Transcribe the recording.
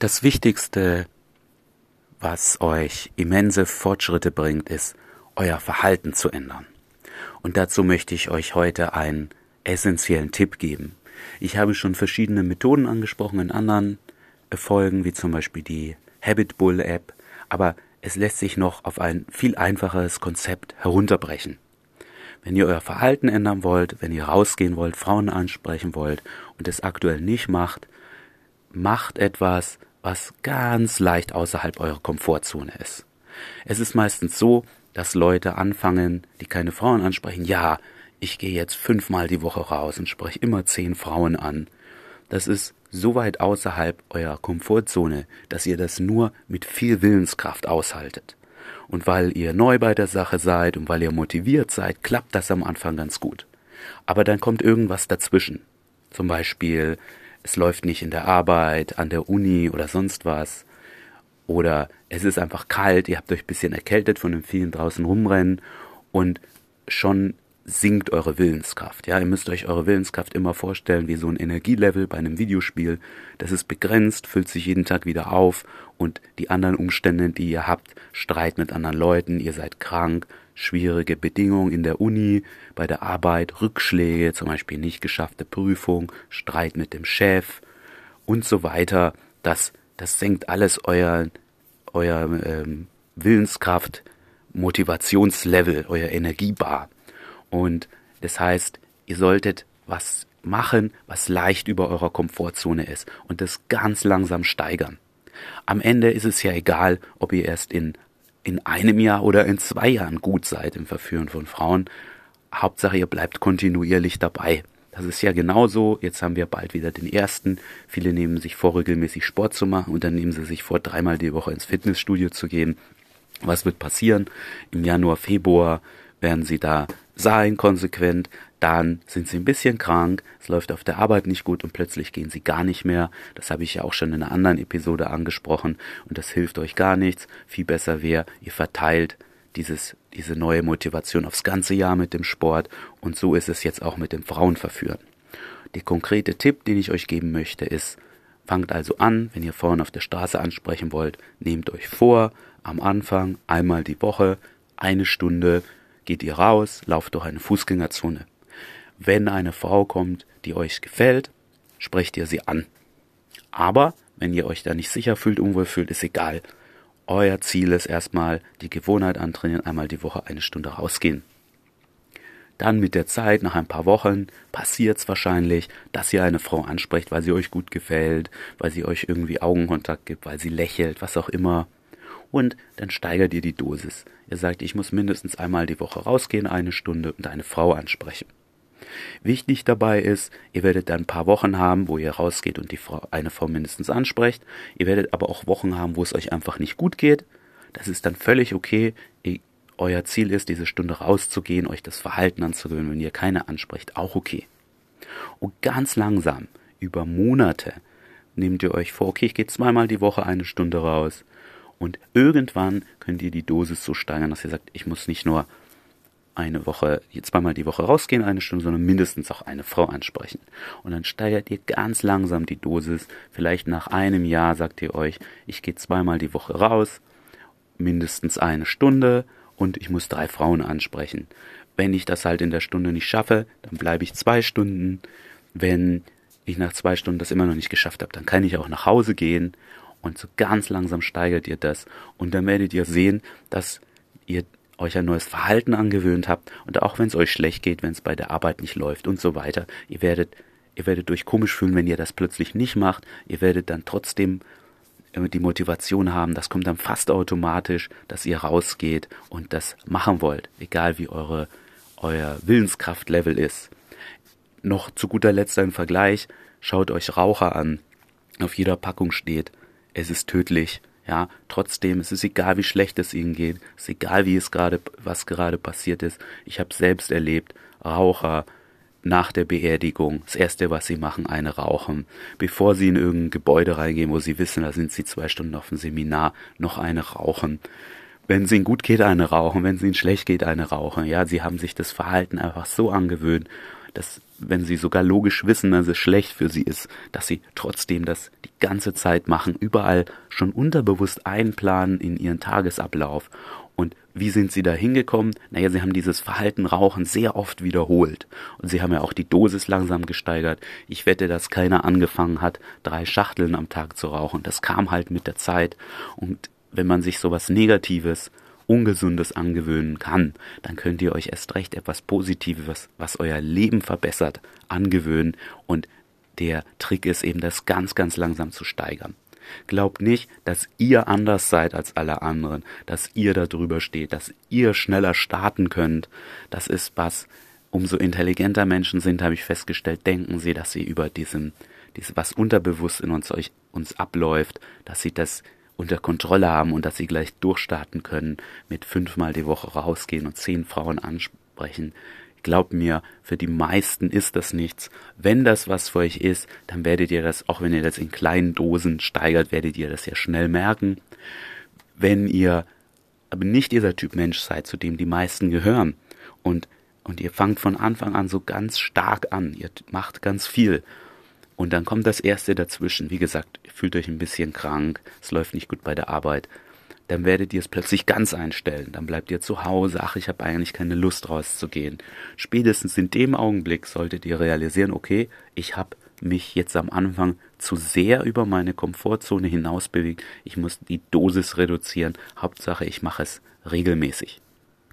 Das Wichtigste, was euch immense Fortschritte bringt, ist, euer Verhalten zu ändern. Und dazu möchte ich euch heute einen essentiellen Tipp geben. Ich habe schon verschiedene Methoden angesprochen in anderen Folgen, wie zum Beispiel die Habit Bull App, aber es lässt sich noch auf ein viel einfacheres Konzept herunterbrechen. Wenn ihr euer Verhalten ändern wollt, wenn ihr rausgehen wollt, Frauen ansprechen wollt und es aktuell nicht macht, macht etwas, was ganz leicht außerhalb eurer Komfortzone ist. Es ist meistens so, dass Leute anfangen, die keine Frauen ansprechen, ja, ich gehe jetzt fünfmal die Woche raus und spreche immer zehn Frauen an. Das ist so weit außerhalb eurer Komfortzone, dass ihr das nur mit viel Willenskraft aushaltet. Und weil ihr neu bei der Sache seid und weil ihr motiviert seid, klappt das am Anfang ganz gut. Aber dann kommt irgendwas dazwischen. Zum Beispiel es läuft nicht in der Arbeit, an der Uni oder sonst was. Oder es ist einfach kalt, ihr habt euch ein bisschen erkältet von dem vielen draußen rumrennen und schon sinkt eure Willenskraft. Ja, ihr müsst euch eure Willenskraft immer vorstellen wie so ein Energielevel bei einem Videospiel. Das ist begrenzt, füllt sich jeden Tag wieder auf und die anderen Umstände, die ihr habt, Streit mit anderen Leuten, ihr seid krank, schwierige Bedingungen in der Uni, bei der Arbeit, Rückschläge, zum Beispiel nicht geschaffte Prüfung, Streit mit dem Chef und so weiter. Das, das senkt alles euer, euer ähm, Willenskraft, Motivationslevel, euer Energiebar. Und das heißt, ihr solltet was machen, was leicht über eurer Komfortzone ist und das ganz langsam steigern. Am Ende ist es ja egal, ob ihr erst in in einem Jahr oder in zwei Jahren gut seid im Verführen von Frauen. Hauptsache, ihr bleibt kontinuierlich dabei. Das ist ja genauso. Jetzt haben wir bald wieder den ersten. Viele nehmen sich vor, regelmäßig Sport zu machen und dann nehmen sie sich vor, dreimal die Woche ins Fitnessstudio zu gehen. Was wird passieren? Im Januar, Februar werden sie da sein, konsequent, dann sind sie ein bisschen krank, es läuft auf der Arbeit nicht gut und plötzlich gehen sie gar nicht mehr. Das habe ich ja auch schon in einer anderen Episode angesprochen und das hilft euch gar nichts. Viel besser wäre, ihr verteilt dieses, diese neue Motivation aufs ganze Jahr mit dem Sport und so ist es jetzt auch mit dem Frauenverführen. Der konkrete Tipp, den ich euch geben möchte, ist, fangt also an, wenn ihr Frauen auf der Straße ansprechen wollt, nehmt euch vor, am Anfang einmal die Woche, eine Stunde, geht ihr raus, lauft durch eine Fußgängerzone. Wenn eine Frau kommt, die euch gefällt, sprecht ihr sie an. Aber wenn ihr euch da nicht sicher fühlt, unwohl fühlt, ist egal. Euer Ziel ist erstmal die Gewohnheit antrainieren, einmal die Woche eine Stunde rausgehen. Dann mit der Zeit, nach ein paar Wochen, passiert es wahrscheinlich, dass ihr eine Frau ansprecht, weil sie euch gut gefällt, weil sie euch irgendwie Augenkontakt gibt, weil sie lächelt, was auch immer. Und dann steigert ihr die Dosis. Ihr sagt, ich muss mindestens einmal die Woche rausgehen, eine Stunde und eine Frau ansprechen. Wichtig dabei ist, ihr werdet dann ein paar Wochen haben, wo ihr rausgeht und die Frau, eine Frau mindestens ansprecht. Ihr werdet aber auch Wochen haben, wo es euch einfach nicht gut geht. Das ist dann völlig okay. Euer Ziel ist, diese Stunde rauszugehen, euch das Verhalten anzugewöhnen. Wenn ihr keine ansprecht, auch okay. Und ganz langsam, über Monate, nehmt ihr euch vor, okay, ich gehe zweimal die Woche eine Stunde raus. Und irgendwann könnt ihr die Dosis so steigern, dass ihr sagt, ich muss nicht nur eine Woche, zweimal die Woche rausgehen, eine Stunde, sondern mindestens auch eine Frau ansprechen. Und dann steigert ihr ganz langsam die Dosis. Vielleicht nach einem Jahr sagt ihr euch, ich gehe zweimal die Woche raus, mindestens eine Stunde und ich muss drei Frauen ansprechen. Wenn ich das halt in der Stunde nicht schaffe, dann bleibe ich zwei Stunden. Wenn ich nach zwei Stunden das immer noch nicht geschafft habe, dann kann ich auch nach Hause gehen. Und so ganz langsam steigert ihr das. Und dann werdet ihr sehen, dass ihr euch ein neues Verhalten angewöhnt habt und auch wenn es euch schlecht geht, wenn es bei der Arbeit nicht läuft und so weiter, ihr werdet, ihr werdet euch komisch fühlen, wenn ihr das plötzlich nicht macht, ihr werdet dann trotzdem äh, die Motivation haben, das kommt dann fast automatisch, dass ihr rausgeht und das machen wollt, egal wie eure, euer Willenskraftlevel ist. Noch zu guter Letzt ein Vergleich, schaut euch Raucher an. Auf jeder Packung steht, es ist tödlich, ja, trotzdem, es ist egal, wie schlecht es ihnen geht, es ist egal, wie es gerade, was gerade passiert ist. Ich habe selbst erlebt, Raucher nach der Beerdigung, das erste, was sie machen, eine rauchen, bevor sie in irgendein Gebäude reingehen, wo sie wissen, da sind sie zwei Stunden auf dem Seminar, noch eine rauchen. Wenn es ihnen gut geht, eine rauchen, wenn es ihnen schlecht geht, eine rauchen. Ja, sie haben sich das Verhalten einfach so angewöhnt, dass wenn sie sogar logisch wissen, dass es schlecht für sie ist, dass sie trotzdem das die ganze Zeit machen, überall schon unterbewusst einplanen in ihren Tagesablauf. Und wie sind sie da hingekommen? Naja, sie haben dieses Verhalten Rauchen sehr oft wiederholt. Und sie haben ja auch die Dosis langsam gesteigert. Ich wette, dass keiner angefangen hat, drei Schachteln am Tag zu rauchen. Das kam halt mit der Zeit. Und wenn man sich sowas Negatives Ungesundes angewöhnen kann, dann könnt ihr euch erst recht etwas Positives, was euer Leben verbessert, angewöhnen und der Trick ist eben, das ganz, ganz langsam zu steigern. Glaubt nicht, dass ihr anders seid als alle anderen, dass ihr da drüber steht, dass ihr schneller starten könnt. Das ist was, umso intelligenter Menschen sind, habe ich festgestellt, denken sie, dass sie über diesem, dieses, was unterbewusst in uns, euch, uns abläuft, dass sie das unter Kontrolle haben und dass sie gleich durchstarten können, mit fünfmal die Woche rausgehen und zehn Frauen ansprechen. Glaubt mir, für die meisten ist das nichts. Wenn das was für euch ist, dann werdet ihr das, auch wenn ihr das in kleinen Dosen steigert, werdet ihr das ja schnell merken. Wenn ihr aber nicht dieser Typ Mensch seid, zu dem die meisten gehören und, und ihr fangt von Anfang an so ganz stark an, ihr macht ganz viel und dann kommt das erste dazwischen. Wie gesagt, fühlt euch ein bisschen krank, es läuft nicht gut bei der Arbeit. Dann werdet ihr es plötzlich ganz einstellen. Dann bleibt ihr zu Hause. Ach, ich habe eigentlich keine Lust rauszugehen. Spätestens in dem Augenblick solltet ihr realisieren, okay, ich habe mich jetzt am Anfang zu sehr über meine Komfortzone hinaus bewegt. Ich muss die Dosis reduzieren. Hauptsache, ich mache es regelmäßig.